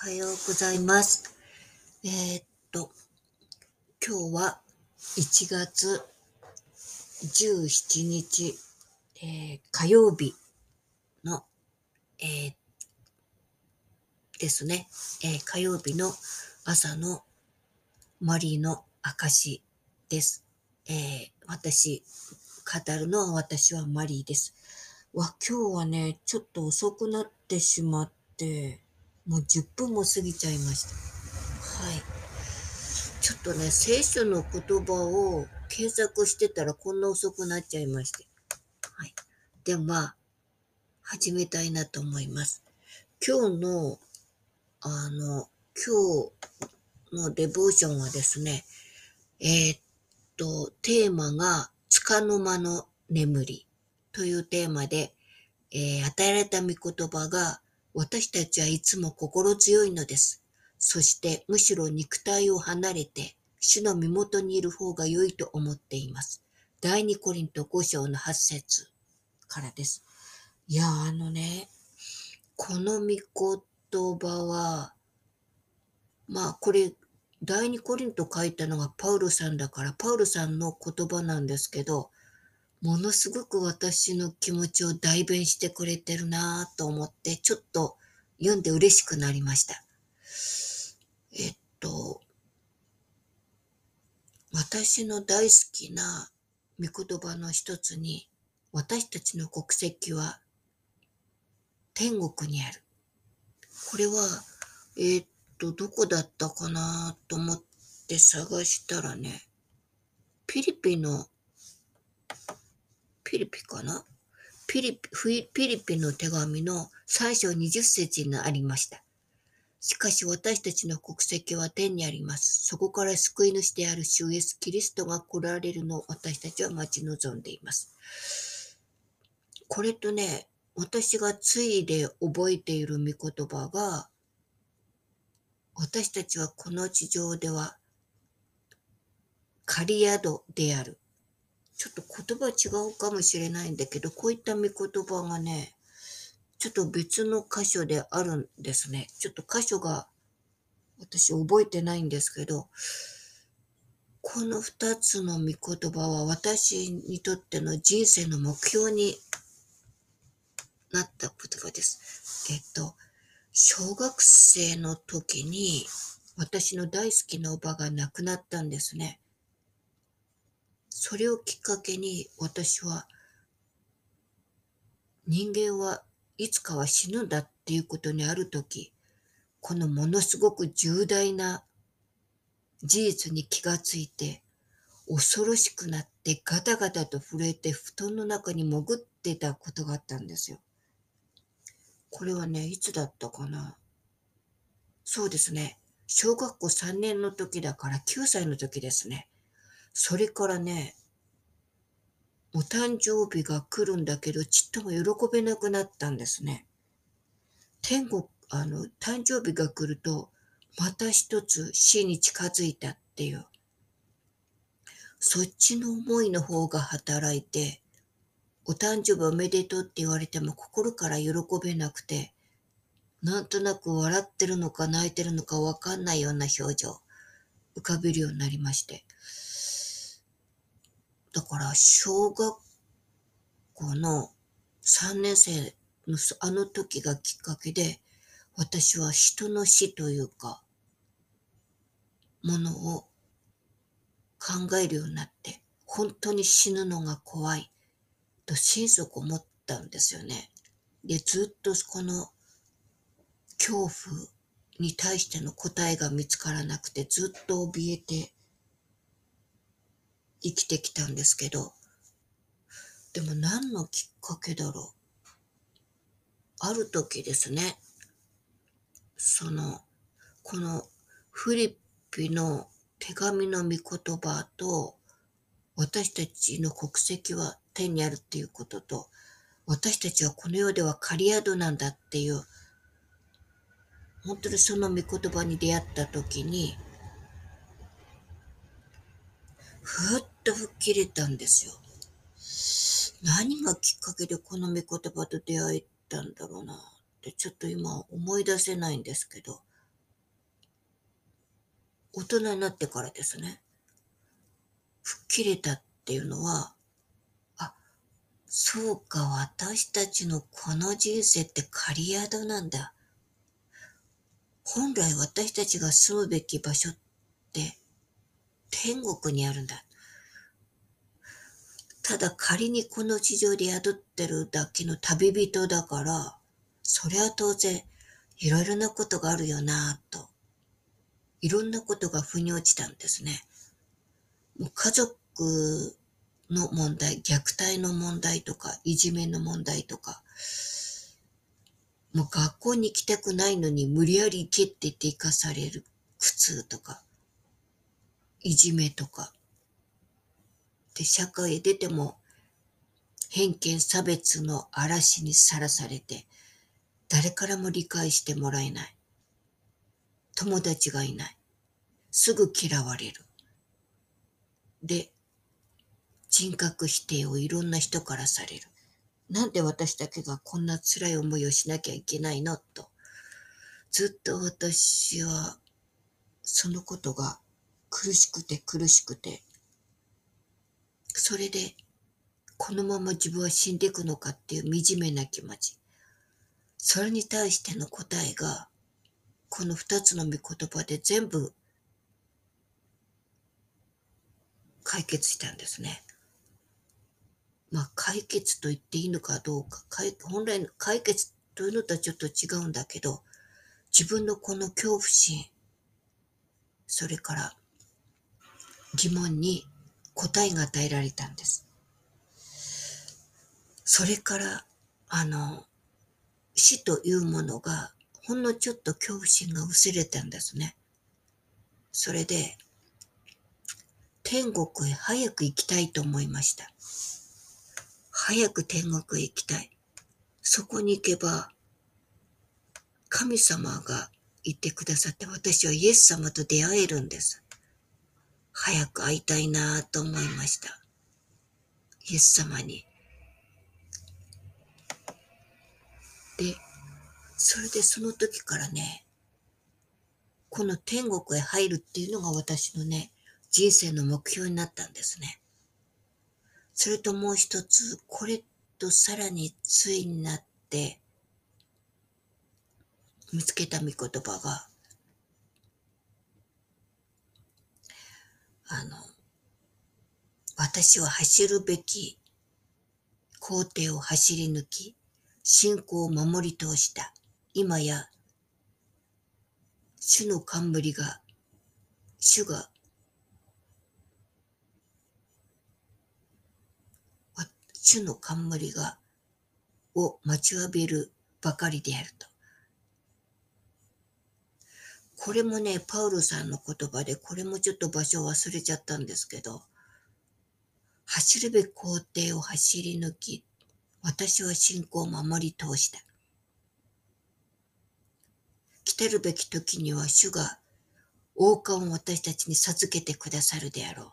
おはようございます。えーっと、今日は1月17日、えー火曜日の、えーですね、え火曜日の朝のマリーの証です。え私、語るのは私はマリーです。わ、今日はね、ちょっと遅くなってしまって、もう10分も過ぎちゃいました。はい。ちょっとね、聖書の言葉を検索してたらこんな遅くなっちゃいまして。はい。でもまあ、始めたいなと思います。今日の、あの、今日のデボーションはですね、えーっと、テーマが、つかの間の眠りというテーマで、えー与えられた御言葉が、私たちはいつも心強いのです。そして、むしろ肉体を離れて、主の身元にいる方が良いと思っています。第二コリント5章の8節からです。いや、あのね、この御言葉は、まあ、これ、第二コリント書いたのがパウルさんだから、パウルさんの言葉なんですけど、ものすごく私の気持ちを代弁してくれてるなぁと思って、ちょっと読んで嬉しくなりました。えっと、私の大好きな御言葉の一つに、私たちの国籍は天国にある。これは、えっと、どこだったかなと思って探したらね、ピリピンの、ピリピかな？ピリピ、フィピリピの手紙の最章20節にありました。しかし私たちの国籍は天にあります。そこから救い主である主イエス・キリストが来られるのを私たちは待ち望んでいます。これとね、私がついで覚えている御言葉が、私たちはこの地上では仮宿である。ちょっと言葉違うかもしれないんだけど、こういった御言葉がね、ちょっと別の箇所であるんですね。ちょっと箇所が私覚えてないんですけど、この二つの御言葉は私にとっての人生の目標になった言葉です。えっと、小学生の時に私の大好きなおばが亡くなったんですね。それをきっかけに私は人間はいつかは死ぬんだっていうことにある時このものすごく重大な事実に気がついて恐ろしくなってガタガタと震えて布団の中に潜ってたことがあったんですよ。これはね、いつだったかなそうですね。小学校3年の時だから9歳の時ですね。それからね、お誕生日が来るんだけど、ちっとも喜べなくなったんですね。天国、あの、誕生日が来ると、また一つ死に近づいたっていう、そっちの思いの方が働いて、お誕生日おめでとうって言われても心から喜べなくて、なんとなく笑ってるのか泣いてるのかわかんないような表情、浮かべるようになりまして。だから、小学校の3年生のあの時がきっかけで、私は人の死というか、ものを考えるようになって、本当に死ぬのが怖いと心底思ったんですよね。で、ずっとこの恐怖に対しての答えが見つからなくて、ずっと怯えて生きてきたんですけど、でも何のきっかけだろう。ある時ですね、その、このフリッピの手紙の御言葉と、私たちの国籍は天にあるっていうことと、私たちはこの世では仮宿なんだっていう、本当にその御言葉に出会った時に、ふっと吹っ切れたんですよ。何がきっかけでこの御言葉と出会えたんだろうなってちょっと今思い出せないんですけど、大人になってからですね。吹っ切れたっていうのは、あ、そうか、私たちのこの人生って狩宿なんだ。本来私たちが住むべき場所って天国にあるんだ。ただ仮にこの地上で宿ってるだけの旅人だから、それは当然いろいろなことがあるよなぁと。いろんなことが腑に落ちたんですね。もう家族の問題、虐待の問題とか、いじめの問題とか、もう学校に行きたくないのに無理やり行けって言って行かされる苦痛とか、いじめとか。で、社会へ出ても偏見差別の嵐にさらされて、誰からも理解してもらえない。友達がいない。すぐ嫌われる。で、人格否定をいろんな人からされる。なんで私だけがこんな辛い思いをしなきゃいけないの？と。ずっと私は、そのことが苦しくて苦しくて、それで、このまま自分は死んでいくのかっていう惨めな気持ち。それに対しての答えが、この二つの御言葉で全部解決したんですね。まあ解決と言っていいのかどうか、本来の解決というのとはちょっと違うんだけど、自分のこの恐怖心、それから疑問に答えが与えられたんです。それから、あの、死というものが、ほんのちょっと恐怖心が薄れたんですね。それで、天国へ早く行きたいと思いました。早く天国へ行きたい。そこに行けば、神様がいてくださって私はイエス様と出会えるんです。早く会いたいなと思いました。イエス様に。で、それでその時からね、この天国へ入るっていうのが私のね、人生の目標になったんですね。それともう一つ、これとさらに対になって見つけた御言葉が、あの、私は走るべき工程を走り抜き、信仰を守り通した。今や、主の冠が、主が主の冠が、を待ちわびるばかりであると。これもね、パウルさんの言葉で、これもちょっと場所を忘れちゃったんですけど、走るべき工程を走り抜き、私は信仰を守り通した。来てるべき時には主が王冠を私たちに授けてくださるであろう。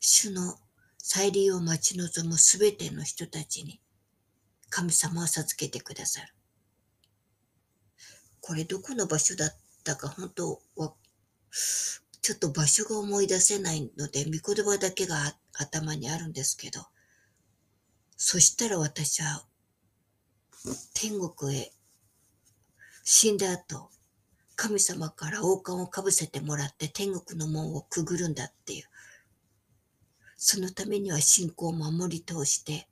主の再利を待ち望むすべての人たちに神様は授けてくださる。これどこの場所だったか本当は、ちょっと場所が思い出せないので、御言葉だけが頭にあるんですけど、そしたら私は天国へ死んだ後、神様から王冠をかぶせてもらって天国の門をくぐるんだっていう、そのためには信仰を守り通して、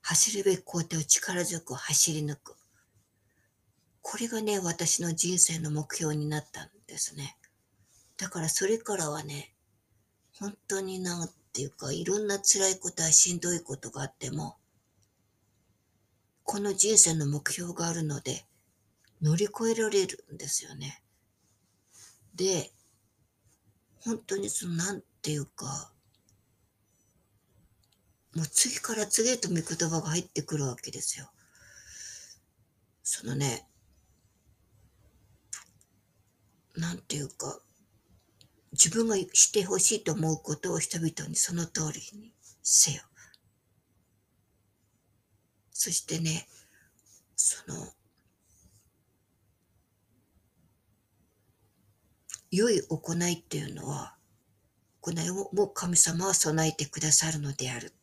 走るべき工程を力強く走り抜く。これがね、私の人生の目標になったんですね。だからそれからはね、本当になんていうか、いろんな辛いことやしんどいことがあっても、この人生の目標があるので、乗り越えられるんですよね。で、本当にその、なんていうか、もう次から次へと御言葉が入ってくるわけですよ。そのね、なんていうか、自分がしてほしいと思うことを人々にその通りにせよ。そしてね、その、良い行いっていうのは、行いをも神様は備えてくださるのである。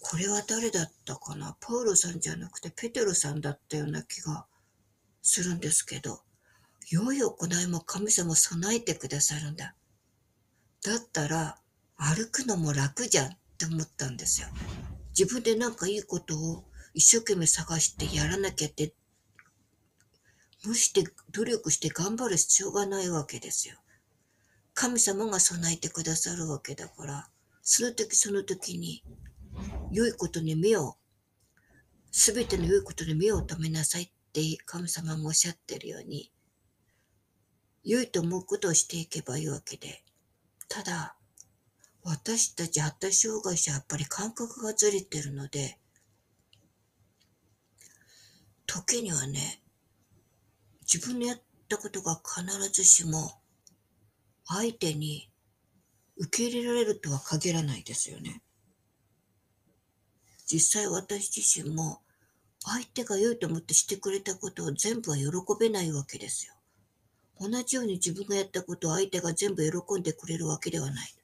これは誰だったかな？パウロさんじゃなくてペテロさんだったような気がするんですけど、良い行いも神様備えてくださるんだ。だったら、歩くのも楽じゃんって思ったんですよ。自分でなんかいいことを一生懸命探してやらなきゃって、無して努力して頑張る必要がないわけですよ。神様が備えてくださるわけだから、その時その時に、良いことに目を、すべての良いことに目を留めなさいって神様がおっしゃってるように、良いと思うことをしていけばいいわけで、ただ、私たち発達障害者はやっぱり感覚がずれてるので、時にはね、自分のやったことが必ずしも相手に受け入れられるとは限らないですよね。実際私自身も相手が良いと思ってしてくれたことを全部は喜べないわけですよ。同じように自分がやったことを相手が全部喜んでくれるわけではない。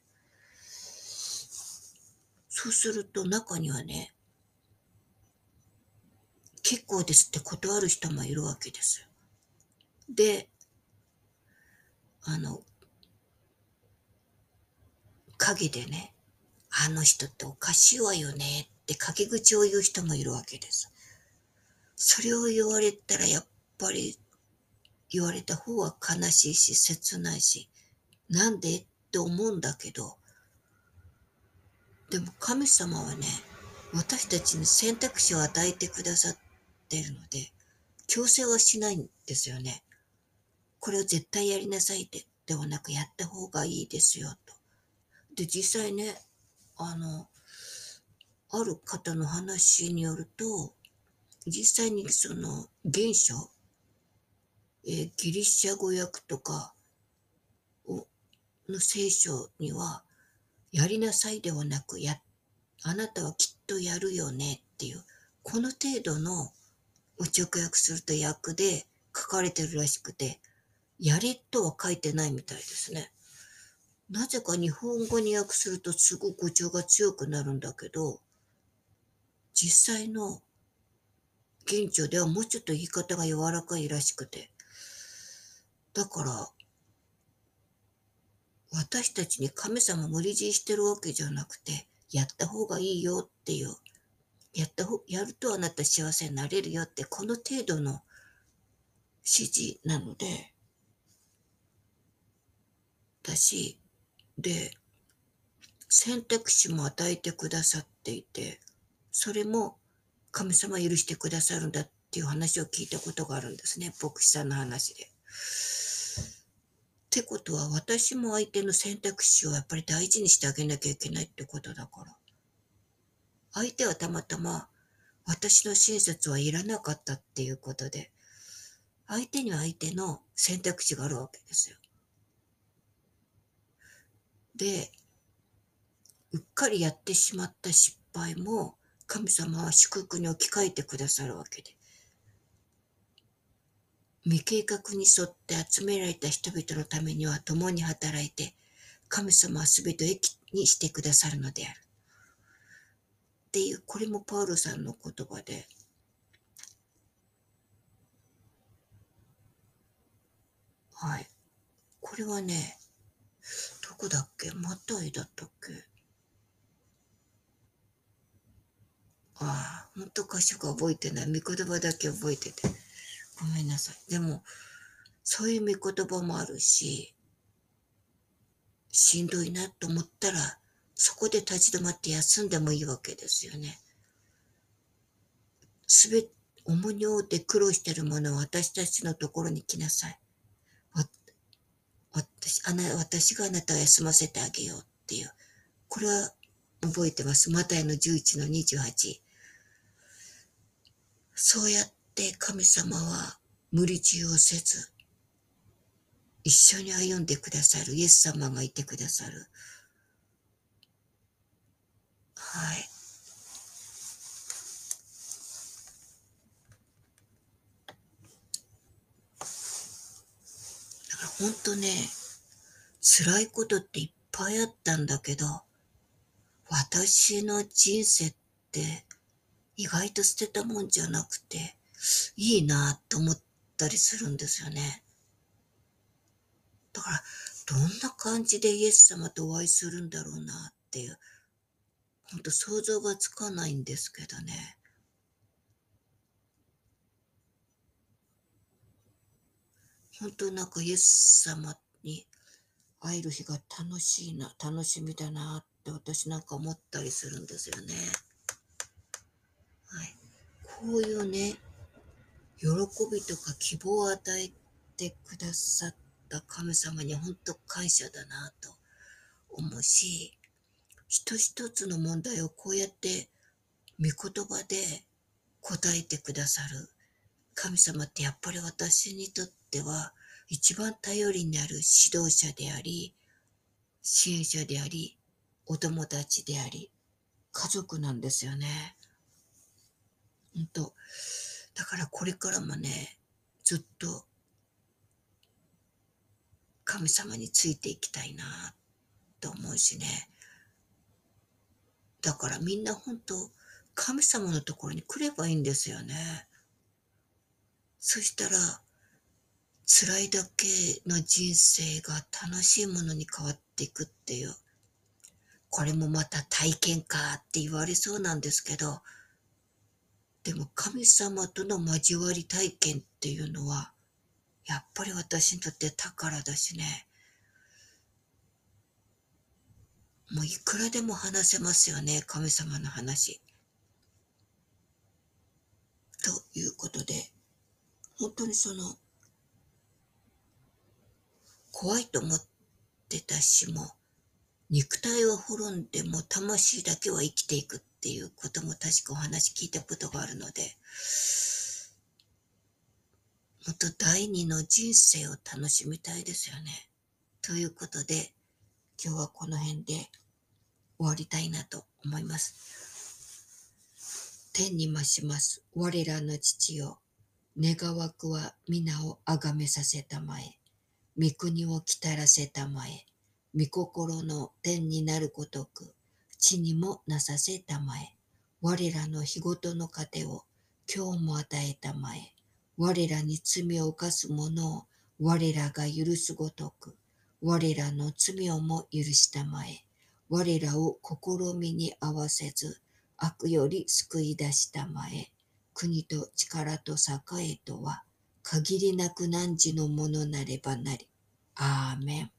そうすると中にはね、結構ですって断る人もいるわけです。で、あの、陰でね、あの人っておかしいわよねって陰口を言う人もいるわけです。それを言われたらやっぱり言われた方は悲しいし切ないし、なんでって思うんだけど、でも神様はね、私たちに選択肢を与えてくださってるので、強制はしないんですよね。これを絶対やりなさいで、ではなくやった方がいいですよ、と。で、実際ね、あの、ある方の話によると、実際にその原書、えー、ギリシャ語訳とかをの聖書には、やりなさいではなく、や、あなたはきっとやるよねっていう、この程度の直訳すると訳で書かれてるらしくて、やれとは書いてないみたいですね。なぜか日本語に訳するとすごく語調が強くなるんだけど、実際の現地ではもうちょっと言い方が柔らかいらしくて。だから、私たちに神様無理強いしてるわけじゃなくて、やった方がいいよっていう、やった方、やるとあなた幸せになれるよって、この程度の指示なので、だし、で、選択肢も与えてくださっていて、それも神様許してくださるんだっていう話を聞いたことがあるんですね。牧師さんの話で。ってことは私も相手の選択肢をやっぱり大事にしてあげなきゃいけないってことだから。相手はたまたま私の親切はいらなかったっていうことで、相手には相手の選択肢があるわけですよ。で、うっかりやってしまった失敗も神様は祝福に置き換えてくださるわけで。未計画に沿って集められた人々のためには共に働いて、神様は全てを益にしてくださるのである。っていう、これもパウロさんの言葉で、はい。これはね、どこだっけ？マタイだったっけ？ああ、ほんと歌詞が覚えてない。見言葉だけ覚えてて。ごめんなさい。でも、そういう見言葉もあるし、しんどいなと思ったら、そこで立ち止まって休んでもいいわけですよね。すべ、重荷を負って苦労しているものを私たちのところに来なさい。私あな私があなたを休ませてあげようっていう。これは覚えてます。マタイの11の28。そうやって神様は無理強いをせず、一緒に歩んでくださるイエス様がいてくださる。はい。だから本当ね、辛いことっていっぱいあったんだけど、私の人生って意外と捨てたもんじゃなくて、いいなと思ったりするんですよね。だから、どんな感じでイエス様とお会いするんだろうなっていう、ほんと想像がつかないんですけどね。本当なんかイエス様に会える日が楽しいな、楽しみだなって私なんか思ったりするんですよね。はい。こういうね、喜びとか希望を与えてくださった神様に本当感謝だなと思うし、一つ一つの問題をこうやって御言葉で答えてくださる神様ってやっぱり私にとっては一番頼りになる指導者であり、支援者であり、お友達であり、家族なんですよね。本当だからこれからもね、ずっと神様についていきたいなと思うしね。だからみんな本当神様のところに来ればいいんですよね。そしたら、辛いだけの人生が楽しいものに変わっていくっていう。これもまた体験かって言われそうなんですけど、でも神様との交わり体験っていうのは、やっぱり私にとって宝だしね。もういくらでも話せますよね、神様の話。ということで、本当にその、怖いと思ってたしも、肉体は滅んでも魂だけは生きていくっていうことも確かお話聞いたことがあるので、もっと第二の人生を楽しみたいですよね。ということで、今日はこの辺で終わりたいなと思います。天に増します。我らの父よ。願わくは皆をあがめさせたまえ。御国を来たらせたまえ。御心の天になるごとく。地にもなさせたまえ。我らの日ごとの糧を今日も与えたまえ。我らに罪を犯す者を我らが許すごとく。我らの罪をも許したまえ。我らを試みに合わせず、悪より救い出したまえ。国と力と栄えとは、限りなく汝のものなればなり。アーメン。